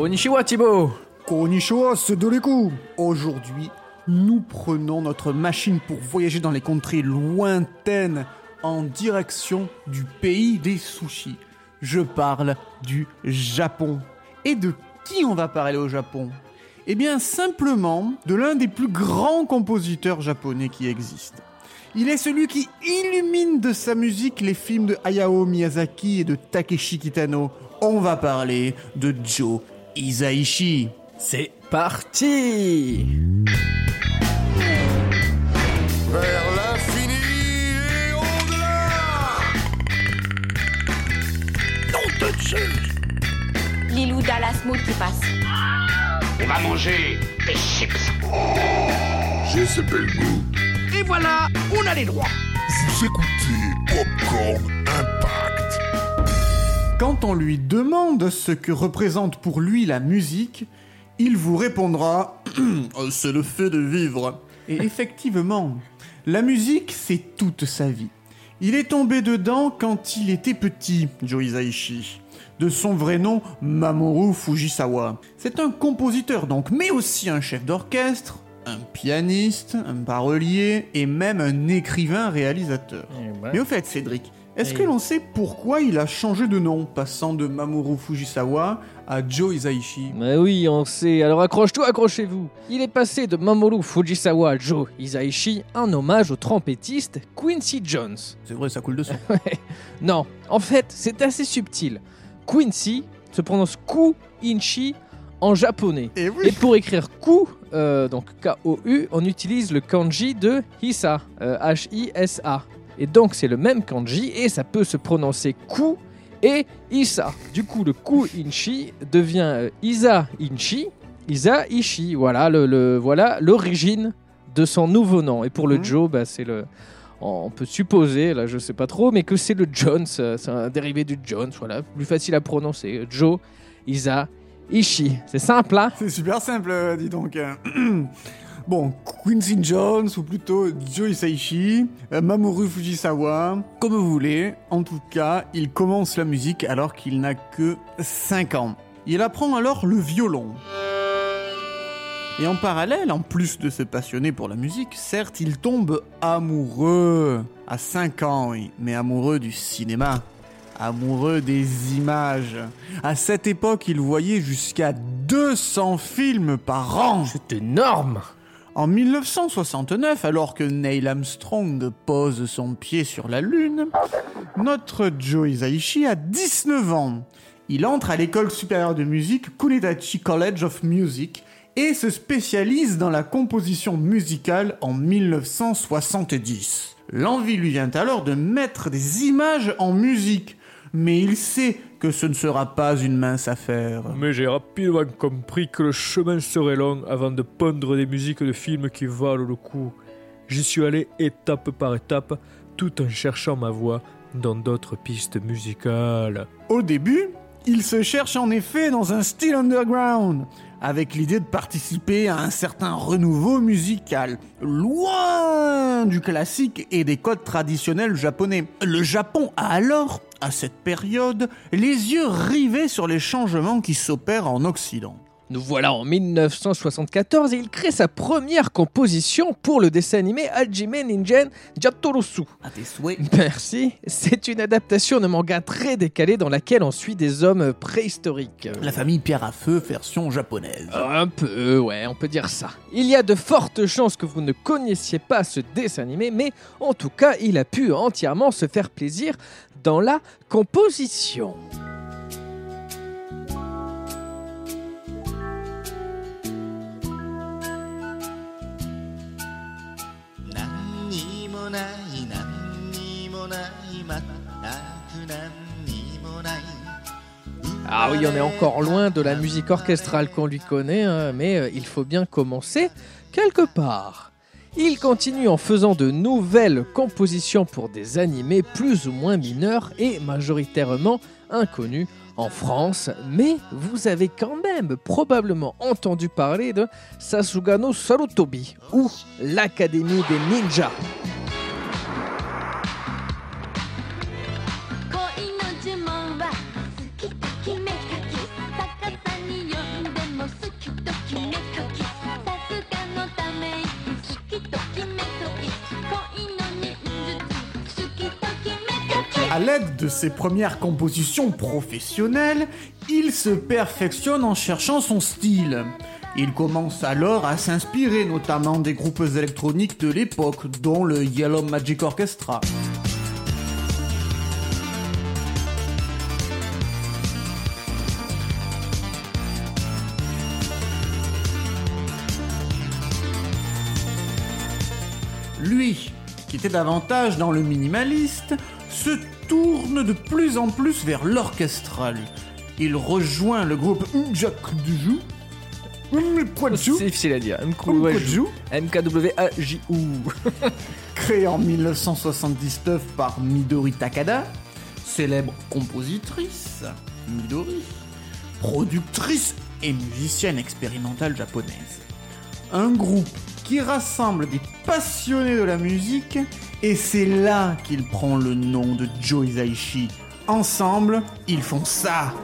Konnichiwa Thibaut Konnichiwa, c'est de l'écho Aujourd'hui, nous prenons notre machine pour voyager dans les contrées lointaines en direction du pays des sushis. Je parle du Japon. Et de qui on va parler au Japon? Eh bien simplement de l'un des plus grands compositeurs japonais qui existent. Il est celui qui illumine de sa musique les films de Hayao Miyazaki et de Takeshi Kitano. On va parler de Joe Isaichi. C'est parti Vers l'infini et au-delà Lilou Dallas Mood qui passe. On va manger des chips. J'ai ce bel goût. Et voilà, on a les droits. Vous écoutez Popcorn Impact. Quand on lui demande ce que représente pour lui la musique, il vous répondra C'est le fait de vivre. Et effectivement, la musique, c'est toute sa vie. Il est tombé dedans quand il était petit, Joe Hisaishi. De son vrai nom, Mamoru Fujisawa. C'est un compositeur donc, mais aussi un chef d'orchestre, un pianiste, un parolier et même un écrivain-réalisateur. Mais au fait, Cédric, est-ce que l'on sait pourquoi il a changé de nom, passant de Mamoru Fujisawa à Joe Hisaishi Mais oui, on sait. Alors accroche-toi, accrochez-vous. Il est passé de Mamoru Fujisawa à Joe Hisaishi en hommage au trompettiste Quincy Jones. C'est vrai, ça coule de sang. Non, en fait, c'est assez subtil. Quincy se prononce Ku-Inchi en japonais. Et oui. Et pour écrire Ku, euh, donc K-O-U, on utilise le kanji de Hisa, euh, H-I-S-A. Et donc c'est le même kanji et ça peut se prononcer Ku et Isa. Du coup, le Ku-Inchi devient euh, Isa-Inchi, Isa-Ishi. Voilà le, le- voilà l'origine de son nouveau nom. Et pour le Mhm. Joe, bah, c'est le. On peut supposer, là je sais pas trop, mais que c'est le Jones, euh, c'est un dérivé du Jones, voilà, plus facile à prononcer. Joe, Isa, Ishi. C'est simple, hein? C'est super simple, euh, dis donc. Bon, Quincy Jones, ou plutôt Joe Hisaishi, euh, Mamoru Fujisawa, comme vous voulez. En tout cas, il commence la musique alors qu'il n'a que 5 ans. Il apprend alors le violon. Et en parallèle, en plus de se passionner pour la musique, certes, il tombe amoureux. À 5 ans, oui, mais amoureux du cinéma. Amoureux des images. À cette époque, il voyait jusqu'à 200 films par an. C'est énorme En 1969, alors que Neil Armstrong pose son pied sur la Lune, notre Joe Hisaishi a 19 ans. Il entre à l'école supérieure de musique Kunitachi College of Music et se spécialise dans la composition musicale en 1970. L'envie lui vient alors de mettre des images en musique, mais il sait que ce ne sera pas une mince affaire. Mais j'ai rapidement compris que le chemin serait long avant de pondre des musiques de films qui valent le coup. J'y suis allé étape par étape, tout en cherchant ma voix dans d'autres pistes musicales. Au début, il se cherche en effet dans un style underground, avec l'idée de participer à un certain renouveau musical, loin du classique et des codes traditionnels japonais. Le Japon a alors, à cette période, les yeux rivés sur les changements qui s'opèrent en Occident. Nous voilà en 1974 et il crée sa première composition pour le dessin animé Hajime Ningen Jatorosu. À tes souhaits. Merci. C'est une adaptation de manga très décalée dans laquelle on suit des hommes préhistoriques. La famille Pierre à Feu, version japonaise. Un peu, ouais, on peut dire ça. Il y a de fortes chances que vous ne connaissiez pas ce dessin animé, mais en tout cas, il a pu entièrement se faire plaisir dans la composition. Ah oui, on est encore loin de la musique orchestrale qu'on lui connaît, hein, mais euh, il faut bien commencer quelque part. Il continue en faisant de nouvelles compositions pour des animés plus ou moins mineurs et majoritairement inconnus en France, mais vous avez quand même probablement entendu parler de Sasugano Sarutobi ou l'Académie des ninjas. À l'aide de ses premières compositions professionnelles, il se perfectionne en cherchant son style. Il commence alors à s'inspirer notamment des groupes électroniques de l'époque, dont le Yellow Magic Orchestra. Lui, qui était davantage dans le minimaliste, se tourne de plus en plus vers l'orchestral. Il rejoint le groupe Mjakdju, Mkwaju, C'est difficile à dire. MKWAJU. créé en 1979 par Midori Takada, célèbre compositrice, Midori, productrice et musicienne expérimentale japonaise. Un groupe qui rassemble des passionnés de la musique et c'est là qu'il prend le nom de Joe. Ensemble, ils font ça.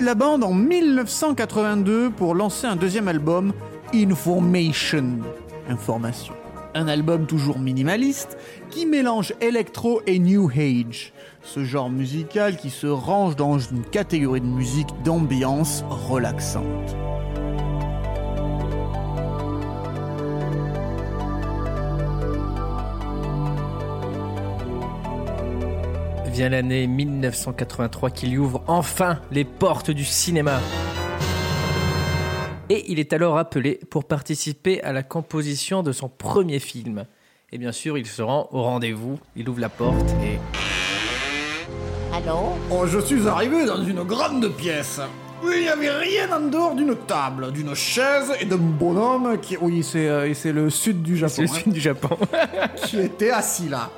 La bande en 1982 pour lancer un deuxième album, Information. Information. Un album toujours minimaliste qui mélange électro et new age. Ce genre musical qui se range dans une catégorie de musique d'ambiance relaxante. Vient l'année 1983 qu'il ouvre enfin les portes du cinéma. Et il est alors appelé pour participer à la composition de son premier film. Et bien sûr, il se rend au rendez-vous, il ouvre la porte et... Allô? Oh, je suis arrivé dans une grande pièce. Oui, il n'y avait rien en dehors d'une table, d'une chaise et d'un bonhomme qui... Oui, c'est euh, c'est le sud du Japon. C'est le hein. film du Japon. qui était assis là.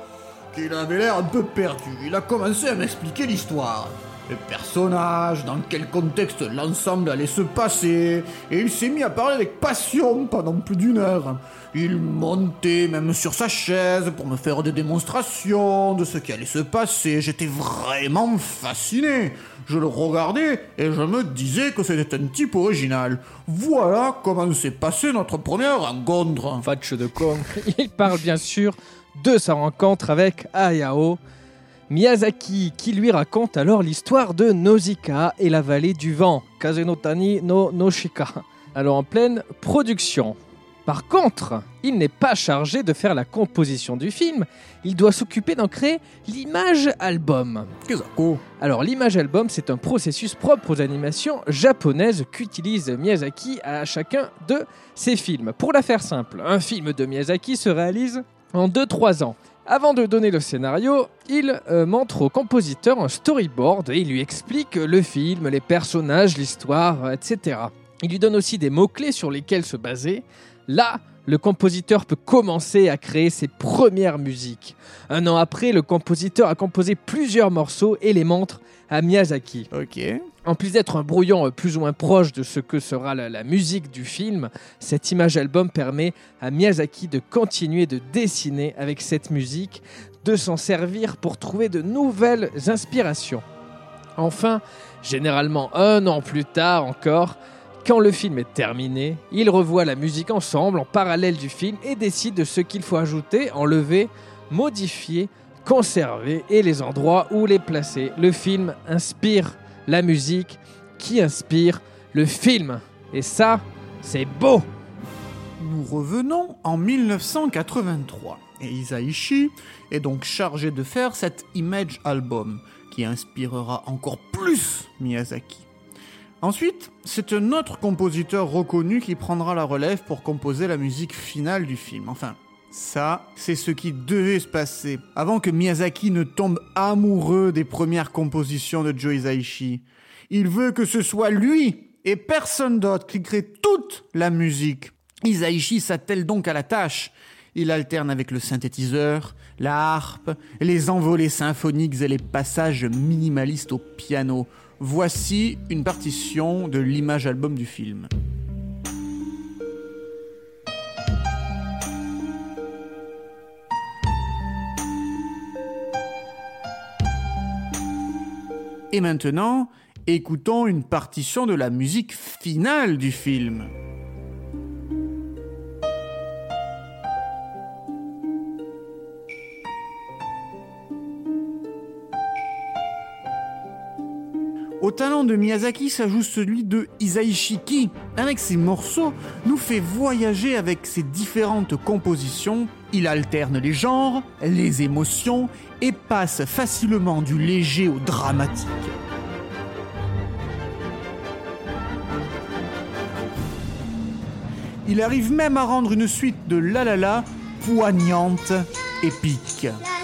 Il avait l'air un peu perdu. Il a commencé à m'expliquer l'histoire. Les personnages, dans quel contexte l'ensemble allait se passer, et il s'est mis à parler avec passion pendant plus d'une heure. Il montait même sur sa chaise pour me faire des démonstrations de ce qui allait se passer. J'étais vraiment fasciné. Je le regardais et je me disais que c'était un type original. Voilà comment s'est passée notre première rencontre. Fatch de con. Il parle bien sûr de sa rencontre avec Hayao Miyazaki, qui lui raconte alors l'histoire de Nausicaa et la vallée du vent, Kazenotani no Noshika, alors en pleine production. Par contre, il n'est pas chargé de faire la composition du film, il doit s'occuper d'en créer l'image album. Alors l'image album, c'est un processus propre aux animations japonaises qu'utilise Miyazaki à chacun de ses films. Pour la faire simple, un film de Miyazaki se réalise en 2-3 ans. Avant de donner le scénario, il euh, montre au compositeur un storyboard et il lui explique le film, les personnages, l'histoire, etc. Il lui donne aussi des mots-clés sur lesquels se baser. Là, le compositeur peut commencer à créer ses premières musiques. Un an après, le compositeur a composé plusieurs morceaux et les montre à Miyazaki. En plus d'être un brouillon euh, plus ou moins proche de ce que sera la, musique du film, cette image album permet à Miyazaki de continuer de dessiner avec cette musique, de s'en servir pour trouver de nouvelles inspirations. Enfin, généralement un an plus tard encore, quand le film est terminé, il revoit la musique ensemble en parallèle du film et décide de ce qu'il faut ajouter, enlever, modifier, conserver et les endroits où les placer. Le film inspire la musique qui inspire le film. Et ça, c'est beau Nous revenons en 1983 et Isaichi est donc chargé de faire cet image album qui inspirera encore plus Miyazaki. Ensuite, c'est un autre compositeur reconnu qui prendra la relève pour composer la musique finale du film. Enfin, ça, c'est ce qui devait se passer avant que Miyazaki ne tombe amoureux des premières compositions de Joe Hisaishi. Il veut que ce soit lui et personne d'autre qui crée toute la musique. Isaichi s'attelle donc à la tâche. Il alterne avec le synthétiseur, la harpe, les envolées symphoniques et les passages minimalistes au piano. Voici une partition de l'image album du film. Et maintenant, écoutons une partition de la musique finale du film. Talent de Miyazaki s'ajoute celui de Isaichi qui, avec ses morceaux, nous fait voyager avec ses différentes compositions. Il alterne les genres, les émotions et passe facilement du léger au dramatique. Il arrive même à rendre une suite de La La La poignante, épique.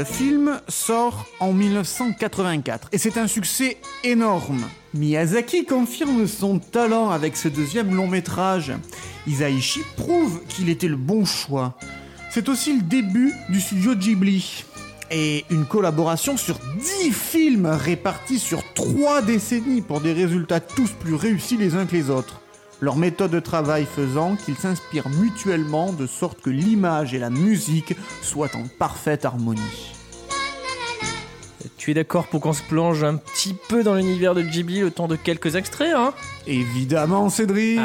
Le film sort en 1984 et c'est un succès énorme. Miyazaki confirme son talent avec ce deuxième long métrage. Isaichi prouve qu'il était le bon choix. C'est aussi le début du studio Ghibli. Et une collaboration sur 10 films répartis sur 3 décennies pour des résultats tous plus réussis les uns que les autres. Leur méthode de travail faisant qu'ils s'inspirent mutuellement de sorte que l'image et la musique soient en parfaite harmonie. Tu es d'accord pour qu'on se plonge un petit peu dans l'univers de Ghibli le temps de quelques extraits, hein? Évidemment, Cédric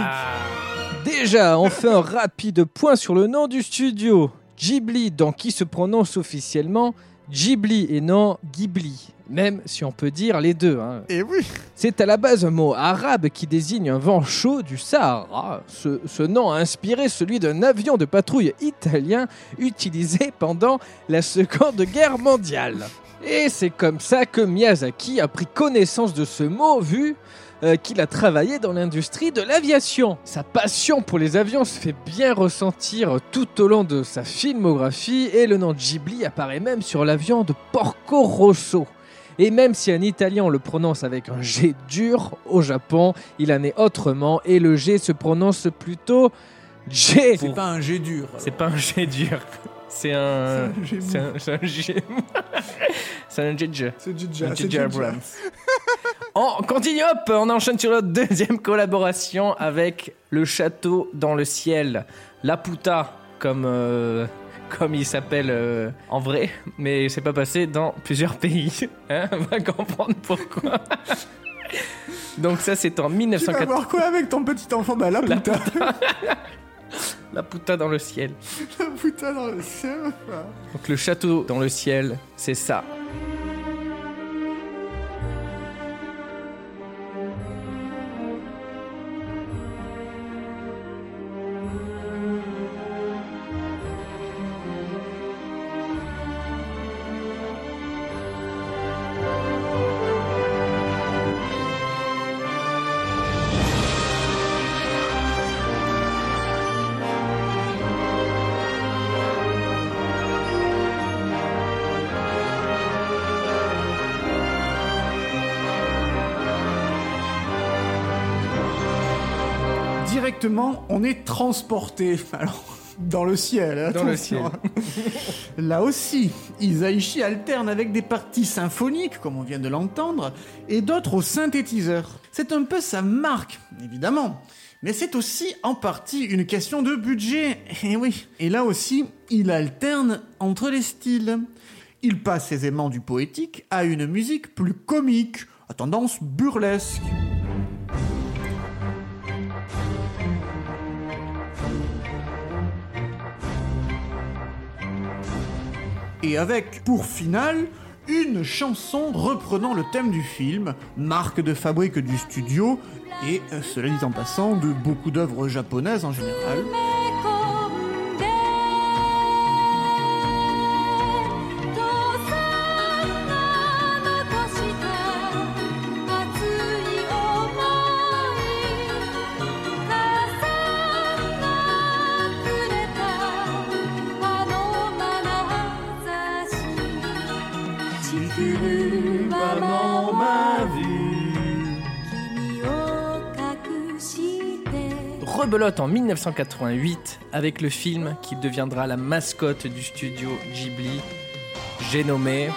Déjà, on fait un rapide point sur le nom du studio. Ghibli, dans qui se prononce officiellement Ghibli et non Ghibli. Même si on peut dire les deux. hein. Et oui C'est à la base un mot arabe qui désigne un vent chaud du Sahara. Ce, ce nom a inspiré celui d'un avion de patrouille italien utilisé pendant la Seconde Guerre mondiale. Et c'est comme ça que Miyazaki a pris connaissance de ce mot vu euh, qu'il a travaillé dans l'industrie de l'aviation. Sa passion pour les avions se fait bien ressentir tout au long de sa filmographie et le nom Ghibli apparaît même sur l'avion de Porco Rosso. Et même si un Italien le prononce avec un G dur, au Japon, il en est autrement et le G se prononce plutôt G. C'est pas un jet dur. C'est pas un G dur. C'est un. C'est un, c'est un G. c'est un G. C'est Un. On continue, hop, on enchaîne sur la deuxième collaboration avec Le Château dans le ciel. La Puta, comme, euh, comme il s'appelle euh, en vrai, mais c'est pas passé dans plusieurs pays. Hein, on va comprendre pourquoi. Donc ça c'est en Tu vas 1980. voir quoi avec ton petit enfant Bah la La putain La Puta dans le ciel. La putain dans le ciel Donc le château dans le ciel, c'est ça. Directement, on est transporté. Alors, dans le ciel. Dans le attention. Là aussi, Isaichi alterne avec des parties symphoniques, comme on vient de l'entendre, et d'autres au synthétiseur. C'est un peu sa marque, évidemment. Mais c'est aussi en partie une question de budget. Et oui. Et là aussi, il alterne entre les styles. Il passe aisément du poétique à une musique plus comique, à tendance burlesque. Et avec, pour finale, une chanson reprenant le thème du film, marque de fabrique du studio, et, euh, cela dit en passant, de beaucoup d'œuvres japonaises en général. en 1988 avec le film qui deviendra la mascotte du studio Ghibli, j'ai nommé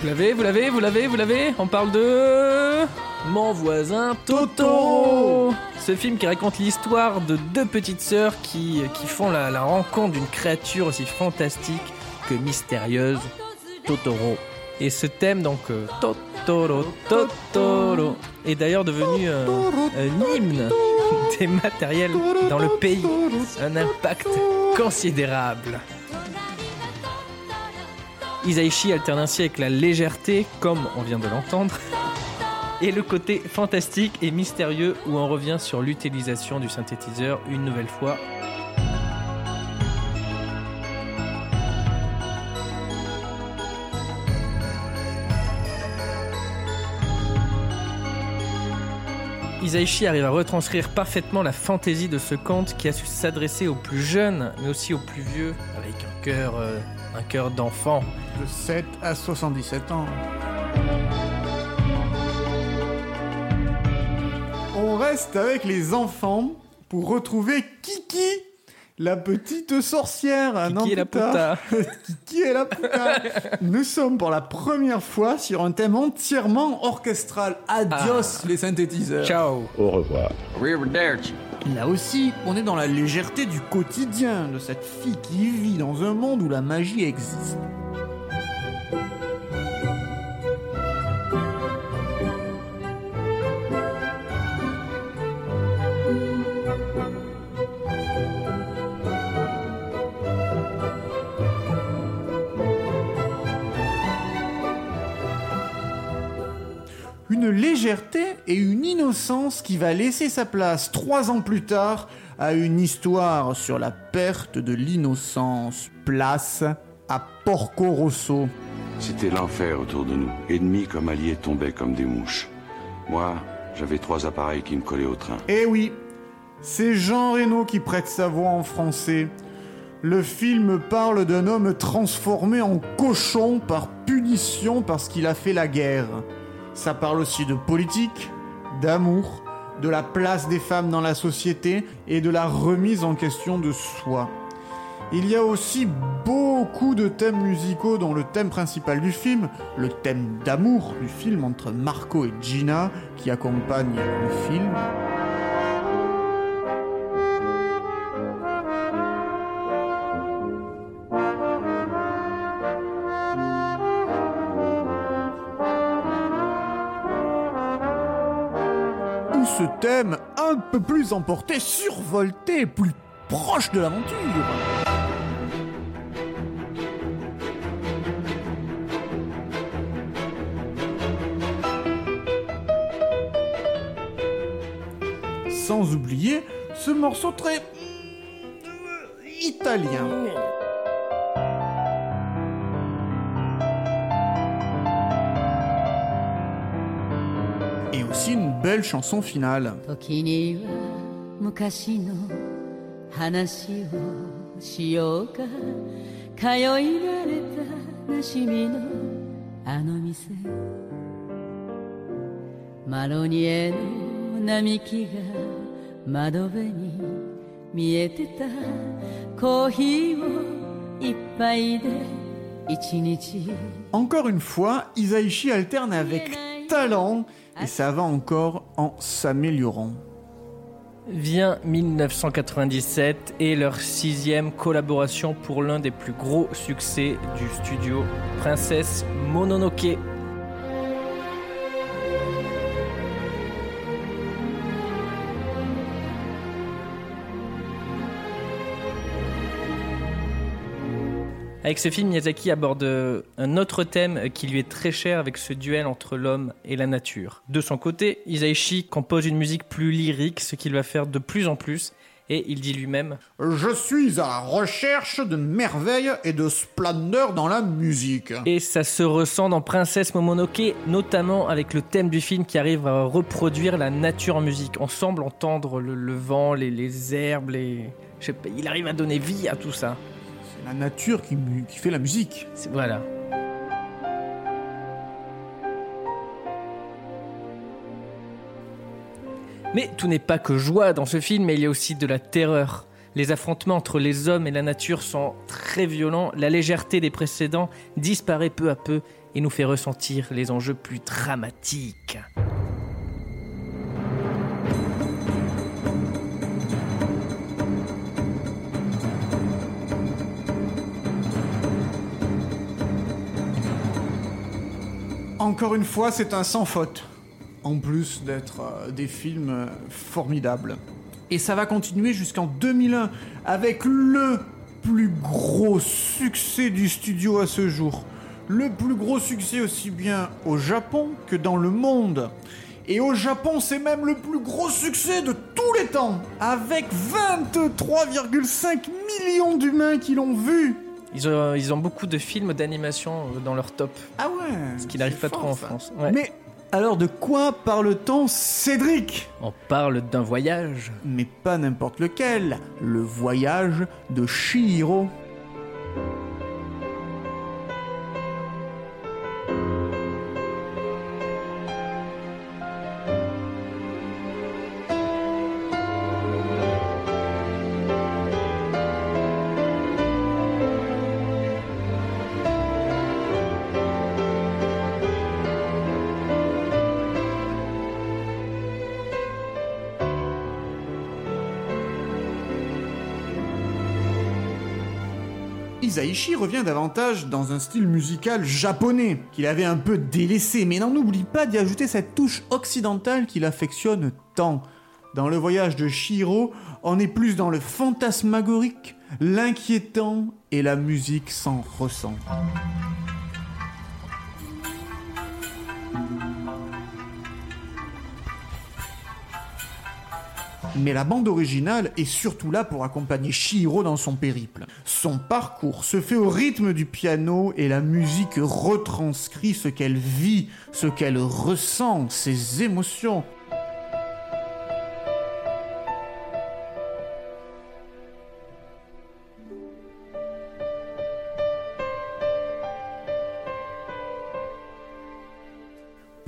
Vous l'avez, vous l'avez, vous l'avez, vous l'avez? On parle de... Mon voisin Totoro Ce film qui raconte l'histoire de deux petites sœurs qui, font la, la rencontre d'une créature aussi fantastique que mystérieuse, Totoro. Et ce thème donc, euh, Totoro, Totoro, est d'ailleurs devenu euh, un hymne des matériels dans le pays. Un impact considérable. Isaichi alterne ainsi avec la légèreté, comme on vient de l'entendre, et le côté fantastique et mystérieux où on revient sur l'utilisation du synthétiseur une nouvelle fois. Isaichi arrive à retranscrire parfaitement la fantaisie de ce conte qui a su s'adresser aux plus jeunes, mais aussi aux plus vieux, avec un cœur, euh, un cœur d'enfant. De 7 à 77 ans. On reste avec les enfants pour retrouver Kiki, la petite sorcière. un an Kiki et la puta. Kiki et la puta. Nous sommes pour la première fois sur un thème entièrement orchestral. Adios les synthétiseurs. Ciao. Au revoir. Là aussi, on est dans la légèreté du quotidien de cette fille qui vit dans un monde où la magie existe. Une légèreté et une innocence qui va laisser sa place trois ans plus tard à une histoire sur la perte de l'innocence. Place à Porco Rosso. C'était l'enfer autour de nous. Ennemis comme alliés tombaient comme des mouches. Moi, j'avais trois appareils qui me collaient au train. Eh oui, c'est Jean Reno qui prête sa voix en français. Le film parle d'un homme transformé en cochon par punition parce qu'il a fait la guerre. Ça parle aussi de politique, d'amour, de la place des femmes dans la société et de la remise en question de soi. Il y a aussi beaucoup de thèmes musicaux dont le thème principal du film, le thème d'amour du film entre Marco et Gina qui accompagne le film. Un peu plus emporté, survolté, plus proche de l'aventure. Sans oublier ce morceau très euh, italien. chanson finale. Encore une fois, Isaichi alterne avec talent et ça va encore en s'améliorant. Vient 1997 et leur sixième collaboration pour l'un des plus gros succès du studio, Princesse Mononoke. Avec ce film, Miyazaki aborde euh, un autre thème qui lui est très cher avec ce duel entre l'homme et la nature. De son côté, Isaichi compose une musique plus lyrique, ce qu'il va faire de plus en plus, Et il dit lui-même Je suis à la recherche de merveilles et de splendeur dans la musique. Et ça se ressent dans Princesse Momonoke, notamment avec le thème du film qui arrive à reproduire la nature en musique. On semble entendre le, le vent, les, les herbes, les... je sais pas, il arrive à donner vie à tout ça. La nature qui, fait la musique. Voilà. Mais tout n'est pas que joie dans ce film, il y a aussi de la terreur. Les affrontements entre les hommes et la nature sont très violents, la légèreté des précédents disparaît peu à peu et nous fait ressentir les enjeux plus dramatiques. Encore une fois, c'est un sans faute. En plus d'être euh, des films euh, formidables. Et ça va continuer jusqu'en 2001 avec le plus gros succès du studio à ce jour. Le plus gros succès aussi bien au Japon que dans le monde. Et au Japon, c'est même le plus gros succès de tous les temps, avec 23,5 millions d'humains qui l'ont vu. Ils ont, ils ont beaucoup de films d'animation euh, dans leur top, Ah ouais ce qui n'arrive pas trop en ça. France. Ouais. Mais alors de quoi parle-t-on, Cédric? On parle d'un voyage. Mais pas n'importe lequel, le voyage de Shihiro. Isaichi revient davantage dans un style musical japonais, qu'il avait un peu délaissé, mais n'en oublie pas d'y ajouter cette touche occidentale qu'il affectionne tant. Dans le voyage de Shiro, on est plus dans le fantasmagorique, l'inquiétant et la musique sans ressent. Mais la bande originale est surtout là pour accompagner Shihiro dans son périple. Son parcours se fait au rythme du piano et la musique retranscrit ce qu'elle vit, ce qu'elle ressent, ses émotions.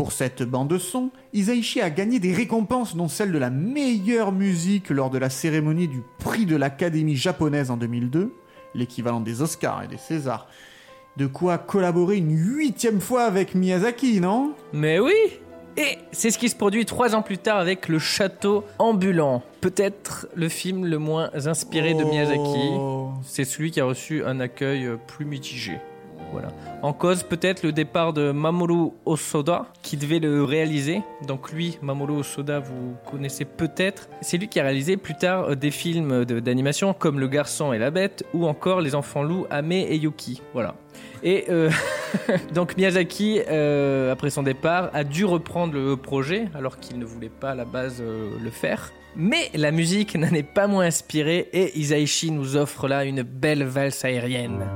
Pour cette bande-son, Isaichi a gagné des récompenses dont celle de la meilleure musique lors de la cérémonie du prix de l'Académie japonaise en 2002, l'équivalent des Oscars et des Césars. De quoi collaborer une huitième fois avec Miyazaki, non? Mais oui Et c'est ce qui se produit trois ans plus tard avec Le Château Ambulant. Peut-être le film le moins inspiré de Miyazaki. Oh. C'est celui qui a reçu un accueil plus mitigé. En cause, peut-être le départ de Mamoru Osoda, qui devait le réaliser. Donc lui, Mamoru Osoda, vous connaissez peut-être. C'est lui qui a réalisé plus tard euh, des films d'animation comme Le Garçon et la Bête, ou encore Les Enfants Loups, Ame et Yuki. Voilà. Et euh, donc Miyazaki, euh, après son départ, a dû reprendre le projet, alors qu'il ne voulait pas à la base le faire. Mais la musique n'en est pas moins inspirée, et Isaichi nous offre là une belle valse aérienne.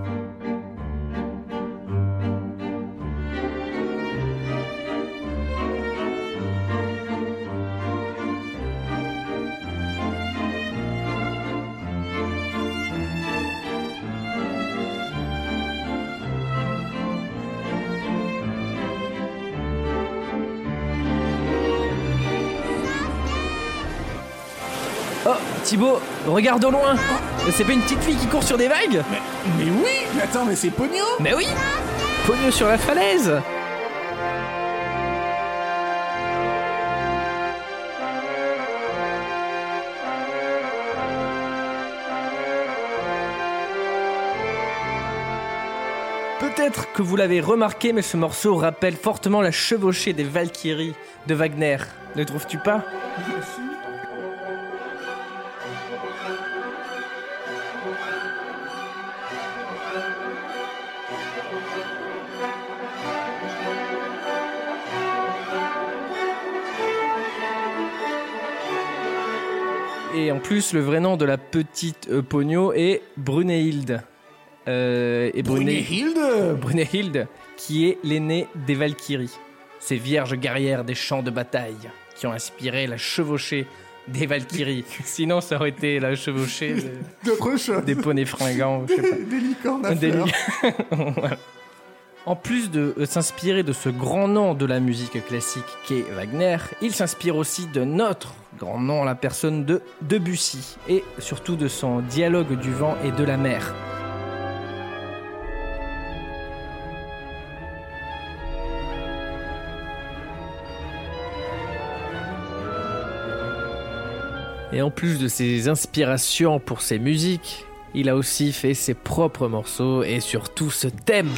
Thibaut, regarde au loin. C'est pas une petite fille qui court sur des vagues? Mais oui Mais attends, mais c'est Pogno Mais oui. Pogno sur la falaise. Peut-être que vous l'avez remarqué, mais ce morceau rappelle fortement la chevauchée des Valkyries de Wagner. Ne trouves-tu pas? Plus, le vrai nom de la petite euh, Pogno est Brunehilde. Euh, et Brune- Brunehilde Brunehilde, qui est l'aînée des Valkyries. Ces vierges guerrières des champs de bataille qui ont inspiré la chevauchée des Valkyries. Sinon, ça aurait été la chevauchée de- des poneys fringants. je sais pas. Des licornes à Des fleurs. li- Voilà. En plus de euh, s'inspirer de ce grand nom de la musique classique qu'est Wagner, il s'inspire aussi de notre grand nom, la personne de Debussy, et surtout de son dialogue du vent et de la mer. Et en plus de ses inspirations pour ses musiques, il a aussi fait ses propres morceaux et surtout ce thème.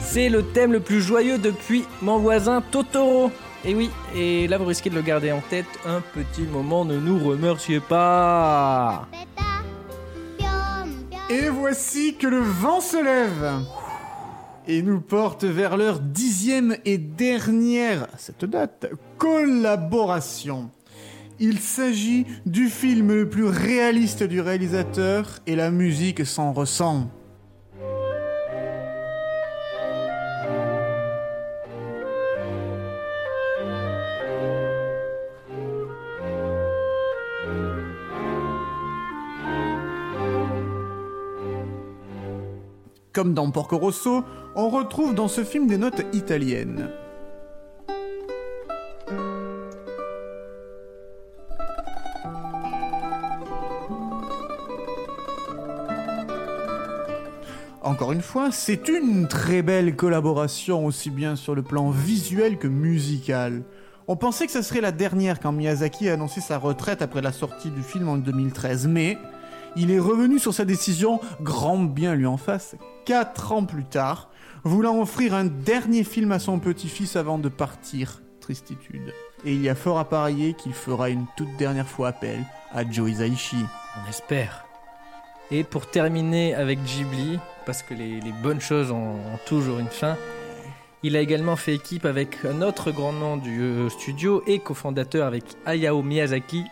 C'est le thème le plus joyeux depuis mon voisin Totoro. Et oui, et là vous risquez de le garder en tête un petit moment, ne nous remerciez pas. Et voici que le vent se lève et nous porte vers leur dixième et dernière, à cette date, collaboration. Il s'agit du film le plus réaliste du réalisateur et la musique s'en ressent. Comme dans Porco Rosso, on retrouve dans ce film des notes italiennes. Encore une fois, c'est une très belle collaboration aussi bien sur le plan visuel que musical. On pensait que ça serait la dernière quand Miyazaki a annoncé sa retraite après la sortie du film en 2013, mais il est revenu sur sa décision, grand bien lui en face, 4 ans plus tard, voulant offrir un dernier film à son petit-fils avant de partir. Tristitude. Et il y a fort à parier qu'il fera une toute dernière fois appel à Joe Hisaishi. On espère. Et pour terminer avec Ghibli, parce que les, bonnes choses ont, ont toujours une fin, il a également fait équipe avec un autre grand nom du euh, studio et cofondateur avec Hayao Miyazaki,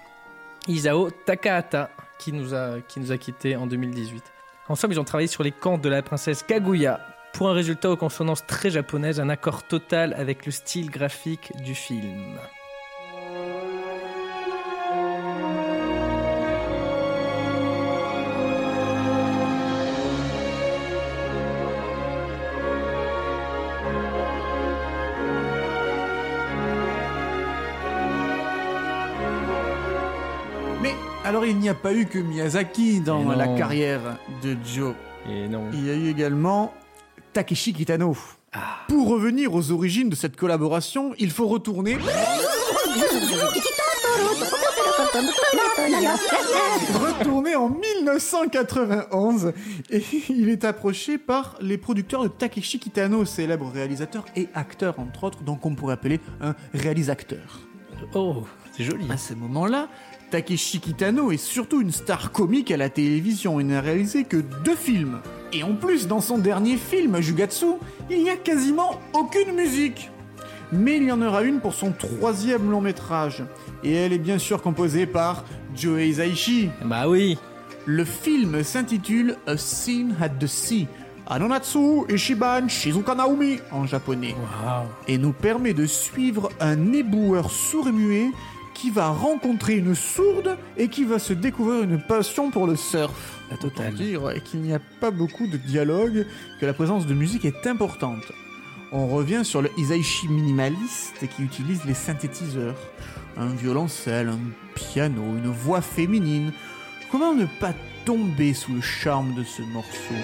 Isao Takahata, qui nous a, quittés en 2018. Ensemble, ils ont travaillé sur les contes de la princesse Kaguya, pour un résultat aux consonances très japonaises, un accord total avec le style graphique du film. Alors il n'y a pas eu que Miyazaki dans la carrière de Joe. Et non. Il y a eu également Takeshi Kitano. Pour revenir aux origines de cette collaboration, il faut retourner. Retourner en 1991 et il est approché par les producteurs de Takeshi Kitano, célèbre réalisateur et acteur entre autres, donc on pourrait appeler un réalisateur. Oh, c'est joli. À ce moment-là, Takeshi Kitano est surtout une star comique à la télévision. Il n'a réalisé que deux films. Et en plus, dans son dernier film, Jugatsu, il n'y a quasiment aucune musique. Mais il y en aura une pour son troisième long métrage. Et elle est bien sûr composée par Joe Hisaishi. Bah oui. Le film s'intitule A Scene at the Sea. Anonatsu Ishiban Shizuka Naomi en japonais et nous permet de suivre un éboueur sourd et muet qui va rencontrer une sourde et qui va se découvrir une passion pour le surf. La totale. Dire qu'il n'y a pas beaucoup de dialogue, que la présence de musique est importante. On revient sur le Isaichi minimaliste qui utilise les synthétiseurs. Un violoncelle, un piano, une voix féminine. Comment ne pas tomber sous le charme de ce morceau?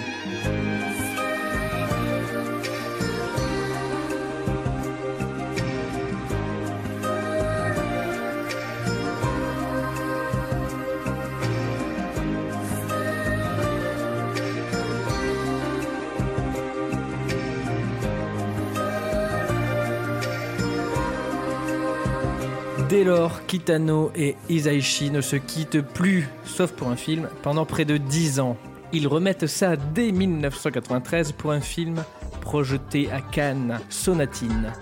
Dès lors, Kitano et Isaichi ne se quittent plus, sauf pour un film, pendant près de 10 ans. Ils remettent ça dès 1993 pour un film projeté à Cannes, Sonatine.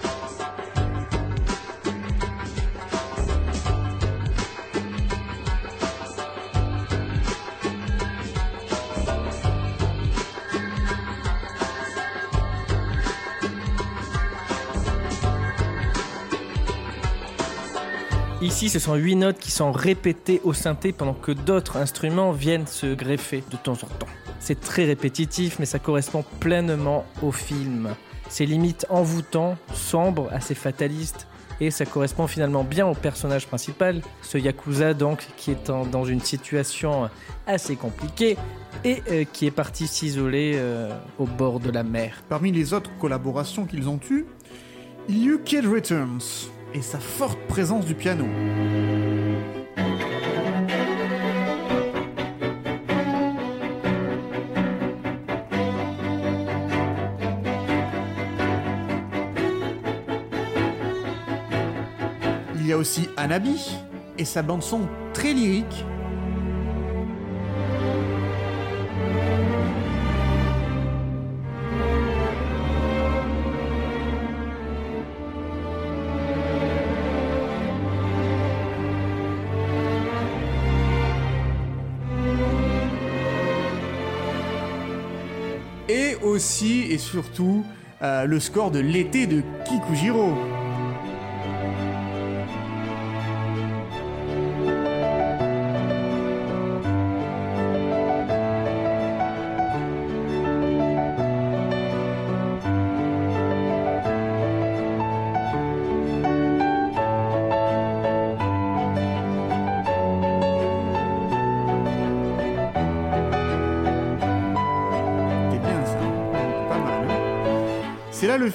Ici, ce sont huit notes qui sont répétées au synthé pendant que d'autres instruments viennent se greffer de temps en temps. C'est très répétitif, mais ça correspond pleinement au film. C'est limite envoûtant, sombre, assez fataliste, et ça correspond finalement bien au personnage principal, ce Yakuza donc, qui est dans une situation assez compliquée et euh, qui est parti s'isoler euh, au bord de la mer. Parmi les autres collaborations qu'ils ont eues, il Kid Returns et sa forte présence du piano. Il y a aussi Anabi et sa bande son très lyrique surtout euh, le score de l'été de Kikujiro.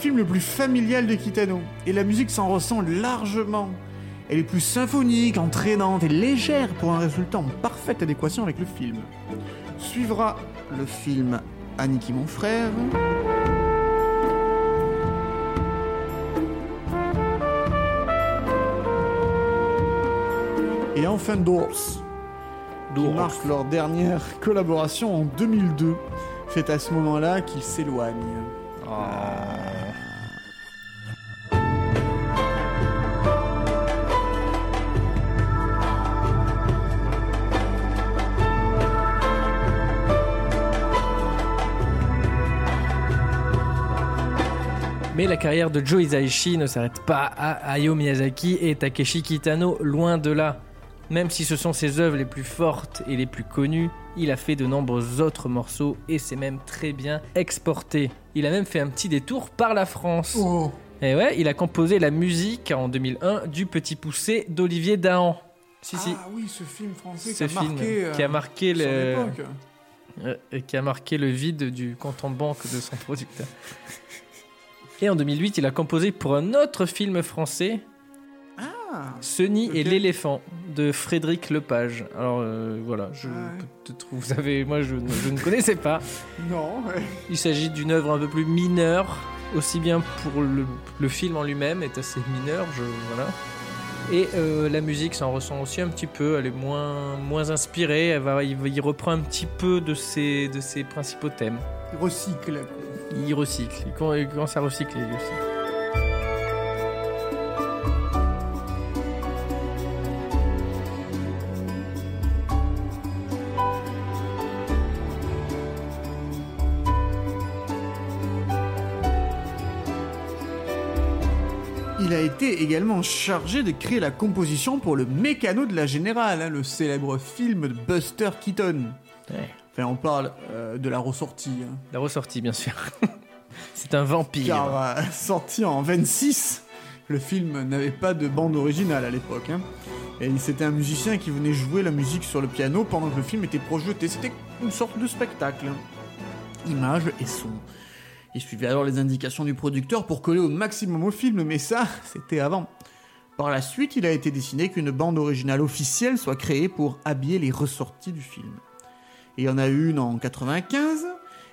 Film le plus familial de Kitano, et la musique s'en ressent largement. Elle est plus symphonique, entraînante et légère pour un résultat en parfaite adéquation avec le film. Suivra le film Aniki mon frère. Et enfin Doors, qui marque leur dernière collaboration en 2002. C'est à ce moment-là qu'ils s'éloignent. Mais la carrière de Joe Hisaishi ne s'arrête pas à Hayao Miyazaki et Takeshi Kitano, loin de là. Même si ce sont ses œuvres les plus fortes et les plus connues, il a fait de nombreux autres morceaux et s'est même très bien exporté. Il a même fait un petit détour par la France. Oh, Et ouais, il a composé la musique en 2001 du Petit Poussé d'Olivier Dahan. Si, si. Ah oui, ce film français Ce qui a film marqué, euh, qui a marqué le, euh, qui a marqué le vide du compte en banque de son producteur. Et en 2008, il a composé pour un autre film français, Ah, Sony et l'éléphant de Frédéric Lepage. Alors euh, voilà, je, Ah ouais. peut-être vous avez, moi je, ne- je ne connaissais pas. non, ouais. Il s'agit d'une œuvre un peu plus mineure, aussi bien pour le, le film en lui-même est assez mineur, je voilà. Et euh, la musique s'en ressent aussi un petit peu, elle est moins, moins inspirée, elle va, il, il reprend un petit peu de ses, de ses principaux thèmes. Il recycle. Il recycle, il com- il commence à recycler lui aussi. Il a été également chargé de créer la composition pour le Mécano de la Générale, hein, le célèbre film de Buster Keaton. Ouais. Enfin, on parle euh, de la ressortie. hein. La ressortie, bien sûr. C'est un vampire. Car euh, sorti en 26, le film n'avait pas de bande originale à l'époque. hein. Et c'était un musicien qui venait jouer la musique sur le piano pendant que le film était projeté. C'était une sorte de spectacle. Images et son. Il suivait alors les indications du producteur pour coller au maximum au film, mais ça, c'était avant. Par la suite, il a été décidé qu'une bande originale officielle soit créée pour habiller les ressorties du film. Il y en a une en 95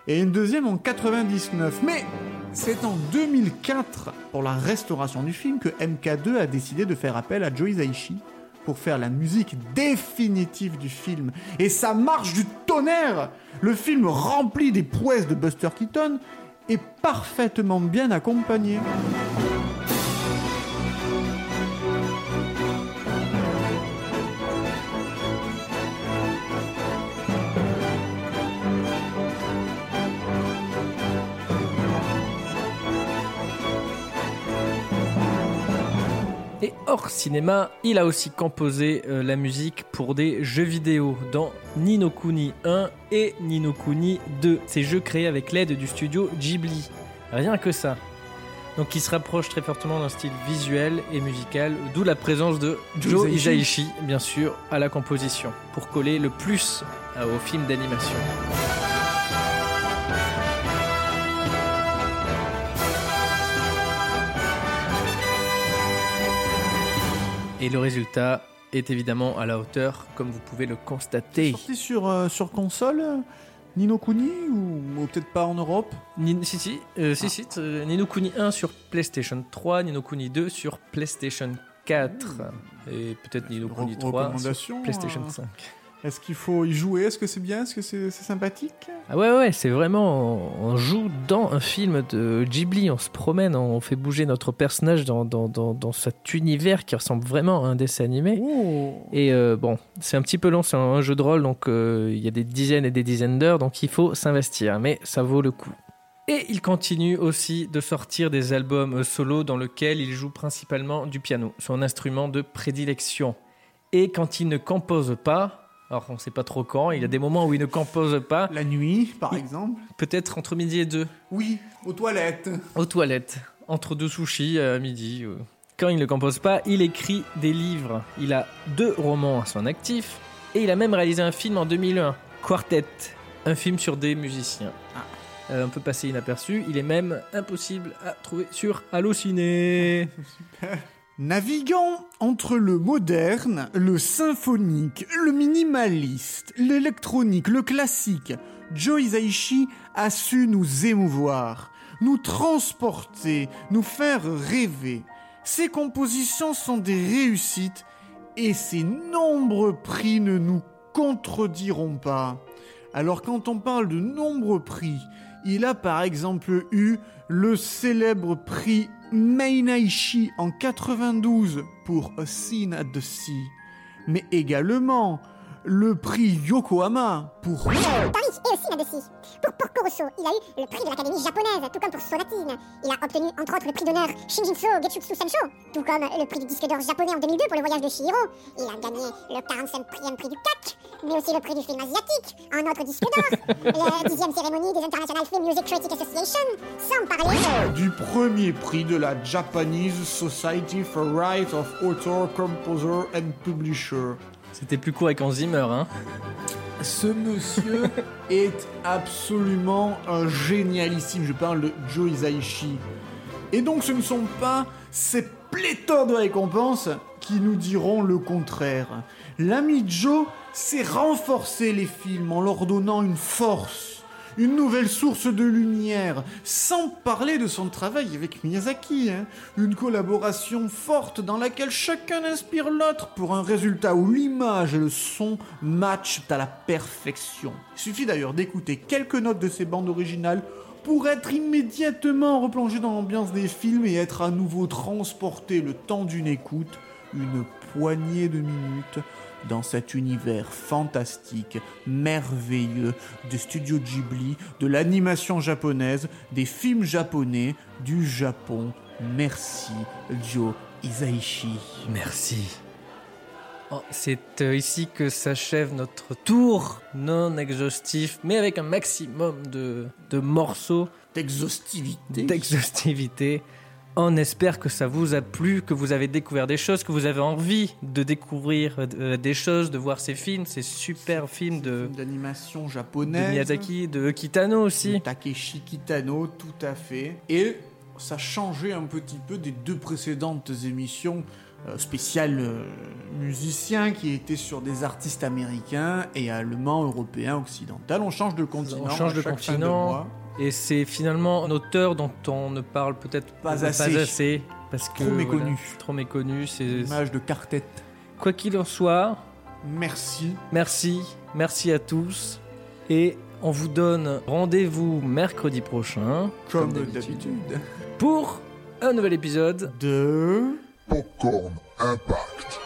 et une deuxième en 99. Mais C'est en 2004, pour la restauration du film, que MK2 a décidé de faire appel à Joe Hisaishi pour faire la musique définitive du film. Et ça marche du tonnerre Le film rempli des prouesses de Buster Keaton est parfaitement bien accompagné. Et hors cinéma, il a aussi composé euh, la musique pour des jeux vidéo dans Nino Kuni 1 et Nino Kuni 2, ces jeux créés avec l'aide du studio Ghibli. Rien que ça. Donc il se rapproche très fortement d'un style visuel et musical, d'où la présence de Joe Joe Hisaishi, bien sûr, à la composition, pour coller le plus euh, au film d'animation. Et le résultat est évidemment à la hauteur, comme vous pouvez le constater. Sorti sur, euh, sur console euh, Nino Kuni ou, ou peut-être pas en Europe? Ni- si, si, euh, si, si, euh, Nino Kuni 1 sur PlayStation 3, Nino Kuni 2 sur PlayStation 4, et peut-être Nino Kuni Re- 3 sur PlayStation euh, 5. Est-ce qu'il faut y jouer? Est-ce que c'est bien? Est-ce que c'est sympathique? Ah ouais, ouais, c'est vraiment. On joue dans un film de Ghibli, on se promène, on fait bouger notre personnage dans, dans, dans, dans cet univers qui ressemble vraiment à un dessin animé. Oh Et euh, bon, c'est un petit peu long, c'est un, un jeu de rôle, donc euh, il y a des dizaines et des dizaines d'heures, donc il faut s'investir, mais ça vaut le coup. Et il continue aussi de sortir des albums euh, solo dans lesquels il joue principalement du piano, son instrument de prédilection. Et quand il ne compose pas, alors on sait pas trop quand, il y a des moments où il ne compose pas, La nuit, par exemple peut-être entre midi et deux, Oui, aux toilettes. aux toilettes, entre deux sushis à midi. euh. Quand il ne compose pas, il écrit des livres. Il a deux romans à son actif et il a même réalisé un film en 2001, Quartet, un film sur des musiciens. Euh, on peut passer inaperçu, il est même impossible à trouver sur Allociné. Naviguant entre le moderne, le symphonique, le minimaliste, l'électronique, le classique, Joe Hisaishi a su nous émouvoir, nous transporter, nous faire rêver. Ses compositions sont des réussites et ses nombreux prix ne nous contrediront pas. Alors quand on parle de nombreux prix, il a par exemple eu le célèbre prix Meinaishi en 92 pour A Scene at the Sea, mais également le prix Yokohama pour Paris et aussi là-dessus. Pour Porco Rosso, il a eu le prix de l'Académie japonaise, tout comme pour Sonatine. Il a obtenu entre autres le prix d'honneur Shinjinso Getsutsu Sensho, tout comme le prix du disque d'or japonais en 2002 pour le voyage de Shihiro. Il a gagné le 45e prix du CAC, mais aussi le prix du film asiatique, un autre disque d'or, la 10e cérémonie des International Film Music Critic Association, sans parler du premier prix de la Japanese Society for Right of Author, Composer and Publisher. C'était plus court avec Hans Zimmer, hein. Ce monsieur est absolument un génialissime. Je parle de Joe Hisaishi. Et donc ce ne sont pas ces pléthores de récompenses qui nous diront le contraire. L'ami Joe sait renforcer les films en leur donnant une force, une nouvelle source de lumière, sans parler de son travail avec Miyazaki. hein. Une collaboration forte dans laquelle chacun inspire l'autre pour un résultat où l'image et le son matchent à la perfection. Il suffit d'ailleurs d'écouter quelques notes de ces bandes originales pour être immédiatement replongé dans l'ambiance des films et être à nouveau transporté le temps d'une écoute, une poignée de minutes, dans cet univers fantastique, merveilleux des studios Ghibli, de l'animation japonaise, des films japonais, du Japon. Merci, Joe Hisaishi. Merci. Oh, c'est euh, ici que s'achève notre tour non exhaustif, mais avec un maximum de, de morceaux D'exhaustivité. d'exhaustivité. On espère que ça vous a plu, que vous avez découvert des choses, que vous avez envie de découvrir euh, des choses, de voir ces films, ces super films de, d'animation de japonaise. Miyazaki, de Kitano aussi. de Takeshi Kitano, tout à fait. Et ça changeait un petit peu des deux précédentes émissions euh, spéciales euh, musiciens qui étaient sur des artistes américains et allemands, européens, occidentaux. On change de continent. On change de continent. Et c'est finalement un auteur dont on ne parle peut-être Pas assez. parce que Trop méconnu. voilà, trop méconnu. C'est Image de quartet. quoi qu'il en soit. Merci. Merci, merci à tous. Et on vous donne rendez-vous mercredi prochain Comme d'habitude. pour un nouvel épisode. De... Popcorn Impact.